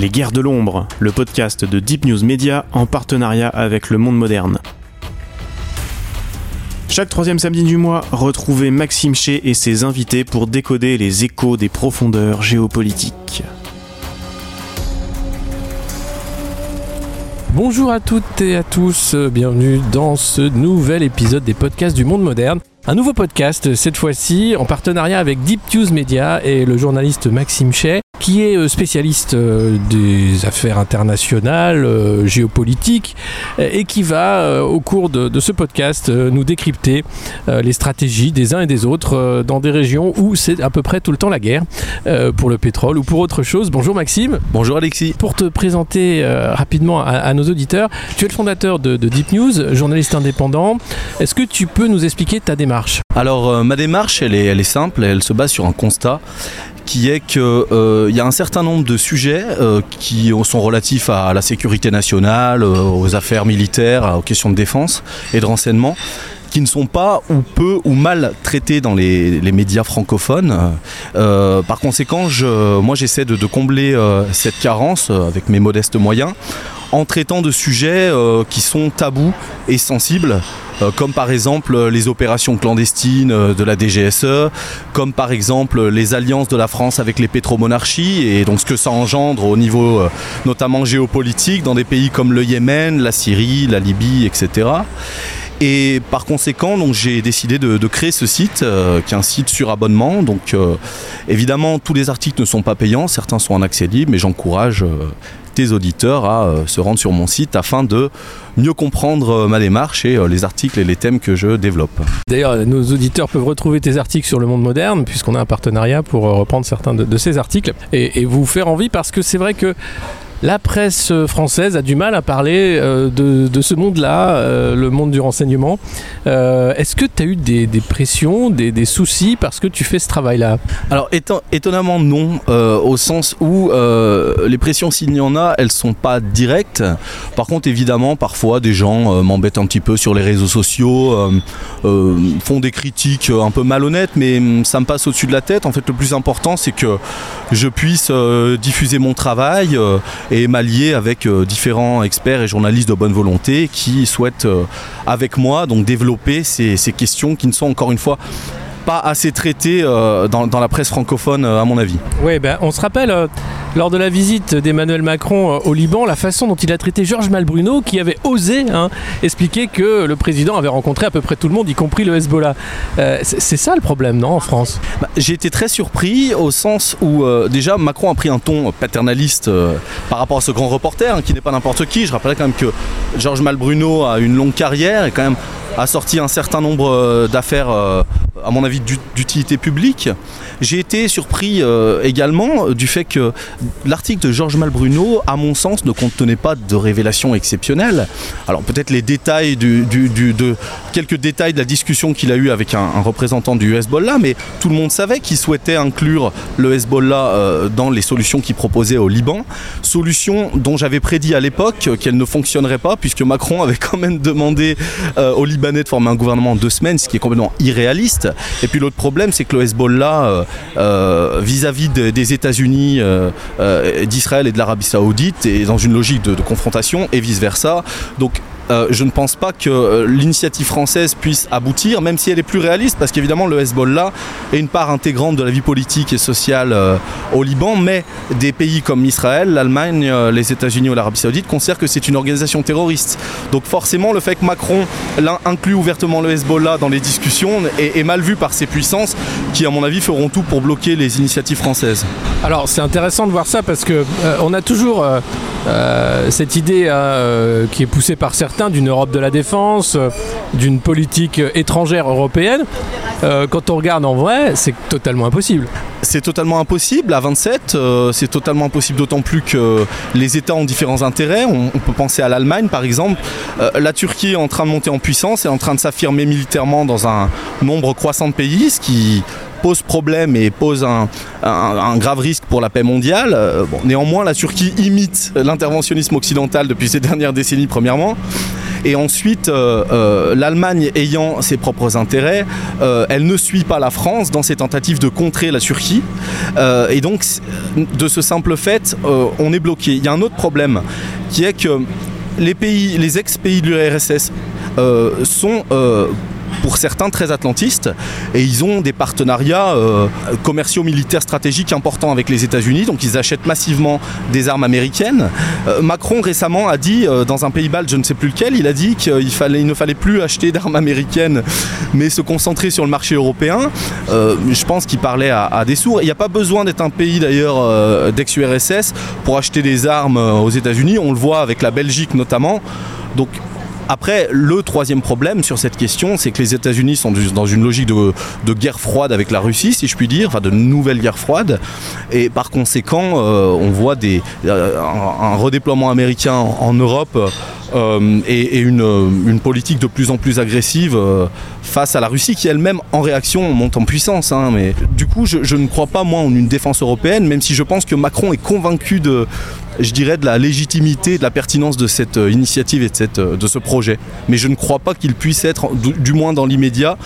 Les Guerres de l'Ombre, le podcast de Deep News Media en partenariat avec Le Monde Moderne. Chaque troisième samedi du mois, retrouvez Maxime Ché et ses invités pour décoder les échos des profondeurs géopolitiques. Bonjour à toutes et à tous, bienvenue dans ce nouvel épisode des podcasts du monde moderne. Un nouveau podcast, cette fois-ci en partenariat avec Deep News Media et le journaliste Maxime Chay, qui est euh, spécialiste euh, des affaires internationales, euh, géopolitiques, et qui va, au cours de, ce podcast, nous décrypter les stratégies des uns et des autres dans des régions où c'est à peu près tout le temps la guerre, pour le pétrole ou pour autre chose. Bonjour Maxime. Bonjour Alexis. Pour te présenter rapidement à, nos auditeurs, tu es le fondateur de, de Deep News, journaliste indépendant. Est-ce que tu peux nous expliquer ta démarche? Alors ma démarche, elle est, elle est simple, elle se base sur un constat qui est qu'il euh, y a un certain nombre de sujets euh, qui sont relatifs à la sécurité nationale, aux affaires militaires, aux questions de défense et de renseignement qui ne sont pas ou peu ou mal traités dans les, médias francophones. par conséquent, moi j'essaie de, combler cette carence avec mes modestes moyens en traitant de sujets qui sont tabous et sensibles euh, comme par exemple euh, les opérations clandestines euh, de la DGSE, comme par exemple les alliances de la France avec les pétromonarchies et donc ce que ça engendre au niveau notamment géopolitique dans des pays comme le Yémen, la Syrie, la Libye, etc. Et par conséquent, j'ai décidé de, créer ce site, qui est un site sur abonnement. Donc évidemment, tous les articles ne sont pas payants, certains sont en accès libre, mais j'encourage tes auditeurs à euh, se rendre sur mon site afin de mieux comprendre euh, ma démarche et euh, les articles et les thèmes que je développe. D'ailleurs, nos auditeurs peuvent retrouver tes articles sur le monde moderne, puisqu'on a un partenariat pour reprendre certains de, ces articles et, et, vous faire envie, parce que c'est vrai que la presse française a du mal à parler euh, de, ce monde-là, euh, le monde du renseignement. Euh, est-ce que tu as eu des, pressions, des, soucis parce que tu fais ce travail-là? Alors étonnamment non, au sens où les pressions s'il y en a, elles sont pas directes. Par contre évidemment parfois des gens m'embêtent un petit peu sur les réseaux sociaux, font des critiques un peu malhonnêtes, mais hum, ça me passe au-dessus de la tête. En fait le plus important c'est que je puisse diffuser mon travail et m'allier avec euh, différents experts et journalistes de bonne volonté qui souhaitent euh, avec moi donc développer ces, ces questions qui ne sont encore une fois pas assez traitées euh, dans, dans, la presse francophone à mon avis. Oui, ben, on se rappelle lors de la visite d'Emmanuel Macron euh, au Liban, la façon dont il a traité Georges Malbruno, qui avait osé hein, expliquer que le président avait rencontré à peu près tout le monde, y compris le Hezbollah. Euh, c'est ça le problème, non, en France? Bah, J'ai été très surpris au sens où euh, déjà Macron a pris un ton paternaliste par rapport à ce grand reporter, hein, qui n'est pas n'importe qui. Je rappelle quand même que Georges Malbruno a une longue carrière et quand même a sorti un certain nombre d'affaires, à mon avis, d'utilité publique. J'ai été surpris également du fait que l'article de Georges Malbruno, à mon sens, ne contenait pas de révélations exceptionnelles. Alors peut-être les détails de quelques détails de la discussion qu'il a eue avec un, représentant du Hezbollah, mais tout le monde savait qu'il souhaitait inclure le Hezbollah euh, dans les solutions qu'il proposait au Liban. Solution dont j'avais prédit à l'époque qu'elle ne fonctionnerait pas, puisque Macron avait quand même demandé euh, aux Libanais de former un gouvernement en deux semaines, ce qui est complètement irréaliste. Et puis l'autre problème, c'est que le Hezbollah, euh, vis-à-vis des États-Unis, euh, d'Israël et de l'Arabie Saoudite et dans une logique de, de confrontation et vice versa. Donc euh, je ne pense pas que euh, l'initiative française puisse aboutir, même si elle est plus réaliste, parce qu'évidemment le Hezbollah est une part intégrante de la vie politique et sociale euh, au Liban, mais des pays comme Israël, l'Allemagne, les États-Unis ou l'Arabie Saoudite considèrent que c'est une organisation terroriste. Donc forcément, le fait que Macron inclut ouvertement le Hezbollah dans les discussions est, mal vu par ces puissances qui, à mon avis, feront tout pour bloquer les initiatives françaises. Alors c'est intéressant de voir ça parce que on a toujours cette idée hein, qui est poussée par certains d'une Europe de la défense, euh, d'une politique étrangère européenne. Euh, quand on regarde en vrai, c'est totalement impossible. C'est totalement impossible à 27, euh, c'est totalement impossible d'autant plus que les États ont différents intérêts. On, peut penser à l'Allemagne par exemple. la Turquie est en train de monter en puissance, est en train de s'affirmer militairement dans un nombre croissant de pays, ce qui pose problème et pose un, grave risque pour la paix mondiale. néanmoins, la Turquie imite l'interventionnisme occidental depuis ces dernières décennies, premièrement. Et ensuite, l'Allemagne ayant ses propres intérêts, elle ne suit pas la France dans ses tentatives de contrer la Turquie. et donc, de ce simple fait, on est bloqué. Il y a un autre problème qui est que les pays, les ex-pays de l'URSS sont pour certains très atlantistes et ils ont des partenariats euh, commerciaux militaires stratégiques importants avec les États-Unis, donc ils achètent massivement des armes américaines. Euh, Macron récemment a dit euh, dans un pays balte, je ne sais plus lequel, il a dit qu'il fallait, il ne fallait plus acheter d'armes américaines mais se concentrer sur le marché européen. je pense qu'il parlait à, des sourds. Il n'y a pas besoin d'être un pays d'ailleurs d'ex-URSS pour acheter des armes aux États-Unis. On le voit avec la Belgique notamment. Donc après, le troisième problème sur cette question, c'est que les États-Unis sont dans une logique de, guerre froide avec la Russie, si je puis dire, enfin de nouvelle guerre froide. Et par conséquent, euh, on voit euh, un, redéploiement américain en Europe euh, et, une, politique de plus en plus agressive face à la Russie qui elle-même en réaction monte en puissance. Hein. mais du coup, je, ne crois pas moi en une défense européenne, même si je pense que Macron est convaincu de, je dirais, de la légitimité, de la pertinence de cette euh, initiative et de, cette, euh, de ce projet. Mais je ne crois pas qu'il puisse être, du moins dans l'immédiat,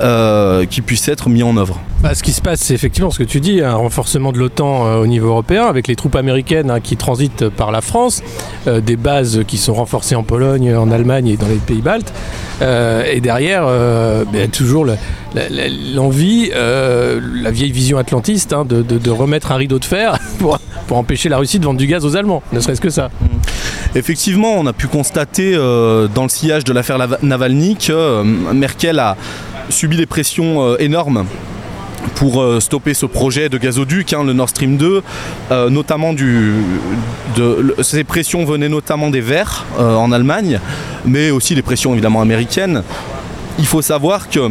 euh, qu'il puisse être mis en œuvre. Bah, ce qui se passe, c'est effectivement ce que tu dis, un renforcement de l'OTAN au niveau européen, avec les troupes américaines hein, qui transitent par la France, des bases qui sont renforcées en Pologne, en Allemagne et dans les pays baltes. et derrière, ben, toujours l'envie, la vieille vision atlantiste hein, de, remettre un rideau de fer pour, empêcher la Russie de vendre du gaz aux Allemands, ne serait-ce que ça. Mm. Effectivement, on a pu constater euh, dans le sillage de l'affaire Navalny que euh, Merkel a subi des pressions euh, énormes pour stopper ce projet de gazoduc, hein, le Nord Stream 2, notamment du, ces pressions venaient notamment des Verts en Allemagne, mais aussi des pressions évidemment américaines. Il faut savoir que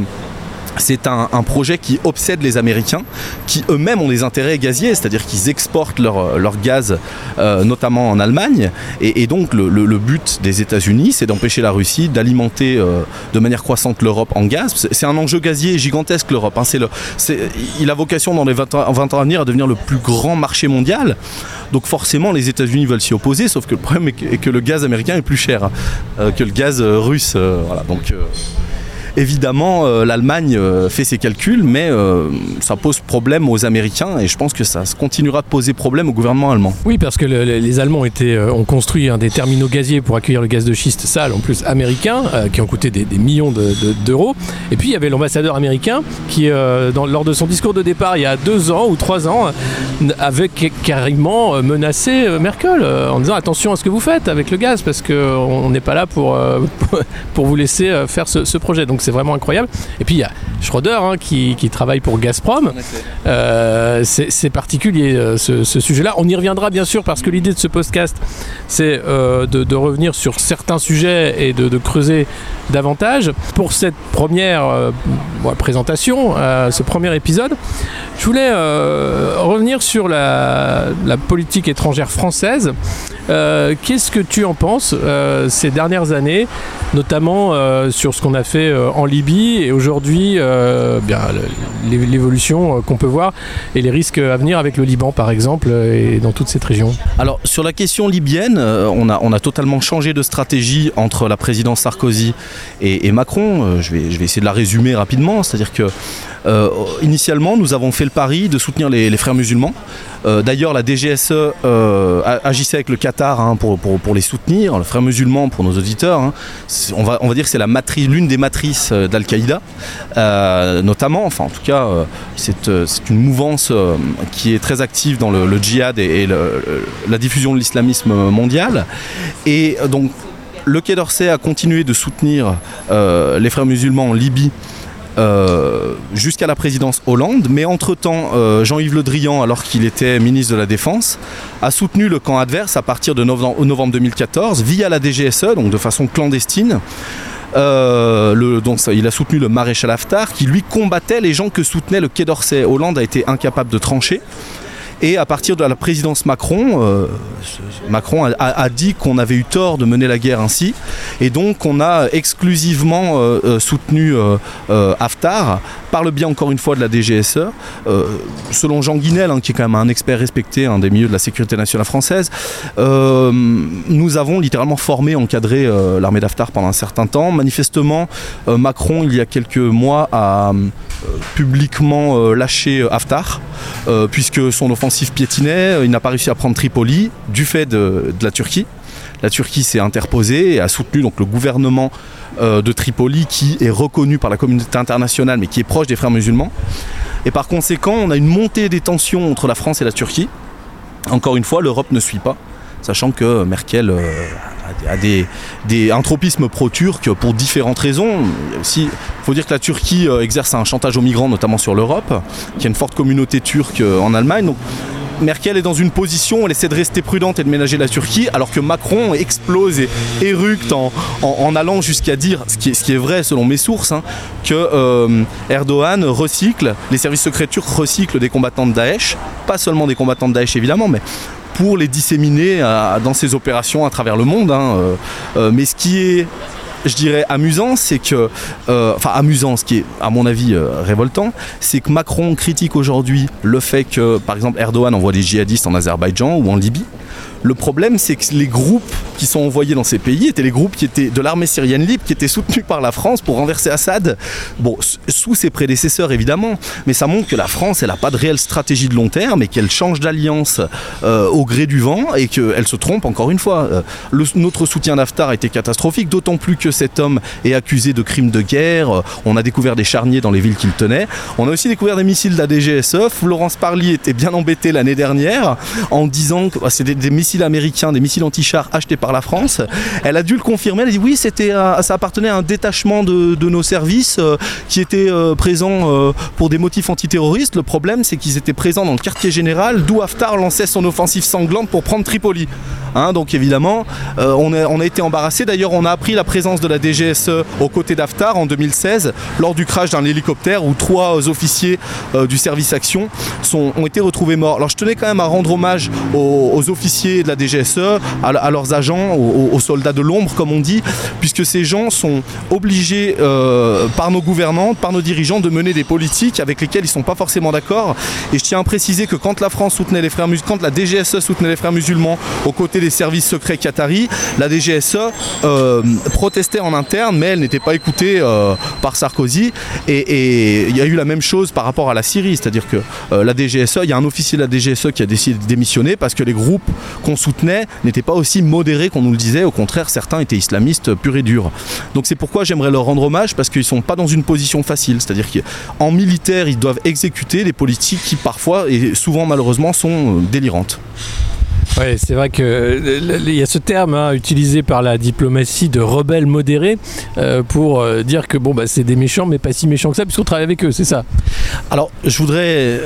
c'est un, projet qui obsède les Américains, qui eux-mêmes ont des intérêts gaziers, c'est-à-dire qu'ils exportent leur, leur gaz, euh, notamment en Allemagne. Et, donc le, but des États-Unis, c'est d'empêcher la Russie d'alimenter euh, de manière croissante l'Europe en gaz. C'est un enjeu gazier gigantesque, l'Europe. Hein. il a vocation dans les 20 ans, 20 ans à venir à devenir le plus grand marché mondial. Donc forcément, les États-Unis veulent s'y opposer, sauf que le problème est que, le gaz américain est plus cher euh, que le gaz russe. voilà, donc Évidemment, euh, l'Allemagne euh, fait ses calculs, mais euh, ça pose problème aux Américains et je pense que ça continuera de poser problème au gouvernement allemand. Oui, parce que les Allemands ont construit des terminaux gaziers pour accueillir le gaz de schiste sale, en plus américain, qui ont coûté des, millions d'euros. et puis il y avait l'ambassadeur américain qui, lors de son discours de départ il y a deux ans ou trois ans, avait carrément menacé Merkel en disant attention à ce que vous faites avec le gaz parce qu'on n'est pas là pour, pour vous laisser faire ce, projet. C'est vraiment incroyable. Et puis il y a Schroeder hein, qui, travaille pour Gazprom. Euh, c'est particulier euh, ce, sujet-là. On y reviendra bien sûr parce que l'idée de ce podcast, c'est euh, de, revenir sur certains sujets et de, creuser davantage. Pour cette première présentation, ce premier épisode, je voulais revenir sur la, la, politique étrangère française. Qu'est-ce que tu en penses ces dernières années, notamment sur ce qu'on a fait en Libye et aujourd'hui euh, l'évolution euh, qu'on peut voir et les risques à venir avec le Liban par exemple et dans toute cette région Alors sur la question libyenne, euh, on a, totalement changé de stratégie entre la présidence Sarkozy et, Macron. Je vais, essayer de la résumer rapidement, c'est-à-dire que euh, initialement, nous avons fait le pari de soutenir les, frères musulmans. Euh, d'ailleurs, la DGSE euh, agissait avec le Qatar hein, pour, les soutenir. Le frère musulman, pour nos auditeurs, hein, on, va, on va dire que c'est l'une des matrices d'Al-Qaïda, notamment. Enfin, en tout cas, c'est une mouvance qui est très active dans le, djihad et, la diffusion de l'islamisme mondial. Et donc, le Quai d'Orsay a continué de soutenir les frères musulmans en Libye euh, jusqu'à la présidence Hollande, mais entre-temps, euh, Jean-Yves Le Drian, alors qu'il était ministre de la Défense, a soutenu le camp adverse à partir de novembre, novembre 2014 via la DGSE, donc de façon clandestine. Euh, il a soutenu le maréchal Haftar qui lui combattait les gens que soutenait le Quai d'Orsay. Hollande a été incapable de trancher. Et à partir de la présidence Macron, euh, Macron a, dit qu'on avait eu tort de mener la guerre ainsi. Et donc on a exclusivement euh, euh, soutenu Haftar par le biais encore une fois de la DGSE. Selon Jean Guinel, hein, qui est quand même un expert respecté des milieux de la sécurité nationale française, nous avons littéralement formé, encadré l'armée d'Haftar pendant un certain temps. Manifestement, Macron, il y a quelques mois, a publiquement lâché Haftar, euh, puisque son offensive piétinait. Euh, Il n'a pas réussi à prendre Tripoli du fait de, la Turquie. La Turquie s'est interposée et a soutenu donc, le gouvernement euh, de Tripoli qui est reconnu par la communauté internationale mais qui est proche des frères musulmans. Et par conséquent, on a une montée des tensions entre la France et la Turquie. Encore une fois, l'Europe ne suit pas, sachant que Merkel a des, des, des- un tropisme pro-turc pour différentes raisons. Il faut dire que la Turquie euh, exerce un chantage aux migrants, notamment sur l'Europe, qui a une forte communauté turque euh, en Allemagne. Donc, Merkel est dans une position elle essaie de rester prudente et de ménager la Turquie, alors que Macron explose et éructe en, allant jusqu'à dire, ce qui, est, ce qui est vrai selon mes sources, hein, que euh, Erdogan recycle, les services secrets turcs recyclent des combattants de Daesh, pas seulement des combattants de Daesh évidemment, mais pour les disséminer dans ses opérations à travers le monde. hein, euh, euh, mais ce qui est je dirais amusant, c'est que, euh, enfin amusant, ce qui est à mon avis euh, révoltant, c'est que Macron critique aujourd'hui le fait que, par exemple, Erdogan envoie des djihadistes en Azerbaïdjan ou en Libye. Le problème, c'est que les groupes qui sont envoyés dans ces pays étaient les groupes qui étaient de l'armée syrienne libre, qui étaient soutenus par la France pour renverser Assad. Bon, sous ses prédécesseurs évidemment, mais ça montre que la France, elle n'a pas de réelle stratégie de long terme et qu'elle change d'alliance euh, au gré du vent et qu'elle se trompe encore une fois. Notre soutien d'Haftar a été catastrophique, d'autant plus que cet homme est accusé de crimes de guerre. On a découvert des charniers dans les villes qu'il tenait. On a aussi découvert des missiles de la DGSE. Florence Parly était bien embêtée l'année dernière en disant que bah, c'était des missiles américains, des missiles anti-chars achetés par la France. Elle a dû le confirmer. Elle a dit oui, c'était, ça appartenait à un détachement de, de nos services euh, qui était euh, présent euh, pour des motifs antiterroristes. Le problème, c'est qu'ils étaient présents dans le quartier général, d'où Haftar lançait son offensive sanglante pour prendre Tripoli. Hein, donc évidemment, on, a, on a été embarrassé. D'ailleurs, on a appris la présence de la DGSE aux côtés d'Haftar en 2016 lors du crash d'un hélicoptère où trois officiers euh, du service action sont, ont été retrouvés morts. Alors je tenais quand même à rendre hommage aux, officiers de la DGSE, à, leurs agents, aux, soldats de l'ombre comme on dit, puisque ces gens sont obligés euh, par nos gouvernants, par nos dirigeants de mener des politiques avec lesquelles ils sont pas forcément d'accord. Et je tiens à préciser que quand la France soutenait les frères musulmans, quand la DGSE soutenait les frères musulmans aux côtés des services secrets qataris, la DGSE euh, protestait en interne, mais elle n'était pas écoutée euh, par Sarkozy. Et il y a eu la même chose par rapport à la Syrie, c'est-à-dire que euh, la DGSE, il y a un officier de la DGSE qui a décidé de démissionner parce que les groupes qu'on soutenait n'étaient pas aussi modérés qu'on nous le disait. Au contraire, certains étaient islamistes purs et durs. Donc c'est pourquoi j'aimerais leur rendre hommage parce qu'ils sont pas dans une position facile. C'est-à-dire qu'en militaire, ils doivent exécuter des politiques qui parfois et souvent malheureusement sont euh, délirantes. Ouais, c'est vrai que euh, y a ce terme hein, utilisé par la diplomatie de rebelles modérés euh, pour euh, dire que bon bah c'est des méchants mais pas si méchants que ça puisqu'on travaille avec eux, c'est ça? Alors, je voudrais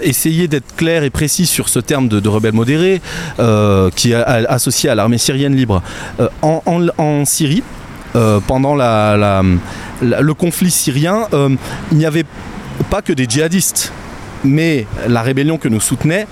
essayer d'être clair et précis sur ce terme de, de rebelle modéré euh, qui est associé à l'armée syrienne libre. En, Syrie, pendant le conflit syrien, il n'y avait pas que des djihadistes, mais la rébellion que nous soutenait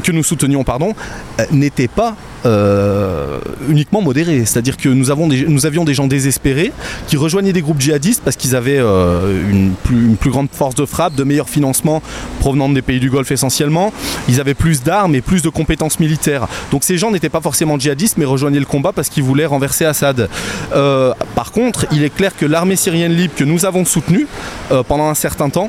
que nous soutenions pardon, euh, n'était pas euh, uniquement modérée. C'est-à-dire que nous, avons avions des gens désespérés qui rejoignaient des groupes djihadistes parce qu'ils avaient euh, une, plus, grande force de frappe, de meilleurs financements provenant des pays du Golfe essentiellement. Ils avaient plus d'armes et plus de compétences militaires. Donc ces gens n'étaient pas forcément djihadistes mais rejoignaient le combat parce qu'ils voulaient renverser Assad. Euh, par contre, il est clair que l'armée syrienne libre que nous avons soutenue pendant un certain temps,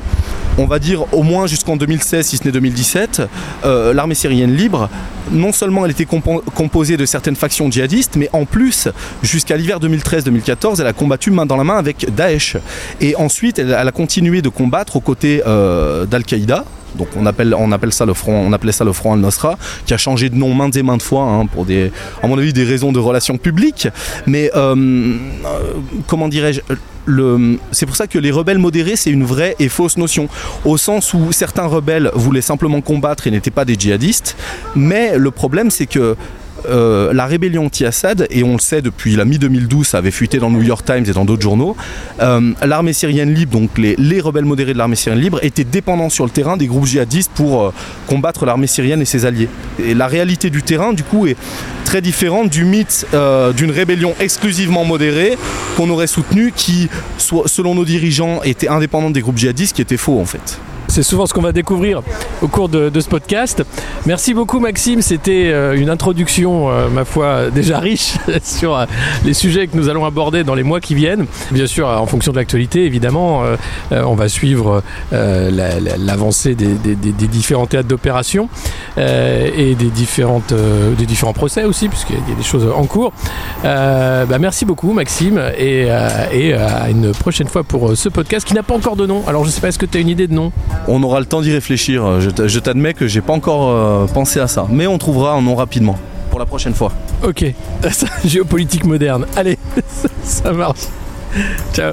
on va dire au moins jusqu'en 2016, si ce n'est 2017, euh, l'armée syrienne libre, non seulement elle était compo- composée de certaines factions djihadistes, mais en plus, jusqu'à l'hiver 2013-2014, elle a combattu main dans la main avec Daesh. Et ensuite, elle, elle a continué de combattre aux côtés euh, d'Al-Qaïda. Donc on appelle, on appelle ça le front, on appelait ça le front al-Nosra, qui a changé de nom maintes et maintes fois hein, pour des, à mon avis, des raisons de relations publiques. Mais euh, euh, comment dirais-je c'est pour ça que les rebelles modérés, c'est une vraie et fausse notion. Au sens où certains rebelles voulaient simplement combattre et n'étaient pas des djihadistes. Mais le problème, c'est que euh, la rébellion anti-Assad, et on le sait depuis la mi-2012, ça avait fuité dans le New York Times et dans d'autres journaux, euh, l'armée syrienne libre, donc les, les rebelles modérés de l'armée syrienne libre, étaient dépendants sur le terrain des groupes djihadistes pour euh, combattre l'armée syrienne et ses alliés. Et la réalité du terrain, du coup, est très différente du mythe d'une rébellion exclusivement modérée qu'on aurait soutenue, qui, selon nos dirigeants, était indépendante des groupes djihadistes, qui était faux en fait. C'est souvent ce qu'on va découvrir au cours de, ce podcast. Merci beaucoup Maxime, c'était euh, une introduction, euh, ma foi, déjà riche sur euh, les sujets que nous allons aborder dans les mois qui viennent. Bien sûr, en fonction de l'actualité, évidemment, on va suivre la- la- l'avancée des, différents théâtres d'opération et des, différents procès aussi, puisqu'il y a des choses en cours. Bah, merci beaucoup Maxime et, à une prochaine fois pour ce podcast qui n'a pas encore de nom. Alors je sais pas, est-ce que tu as une idée de nom? On aura le temps d'y réfléchir. Je t'admets que j'ai pas encore euh, pensé à ça, mais on trouvera un nom rapidement pour la prochaine fois. Ok, géopolitique moderne. Allez, ça marche. Ciao.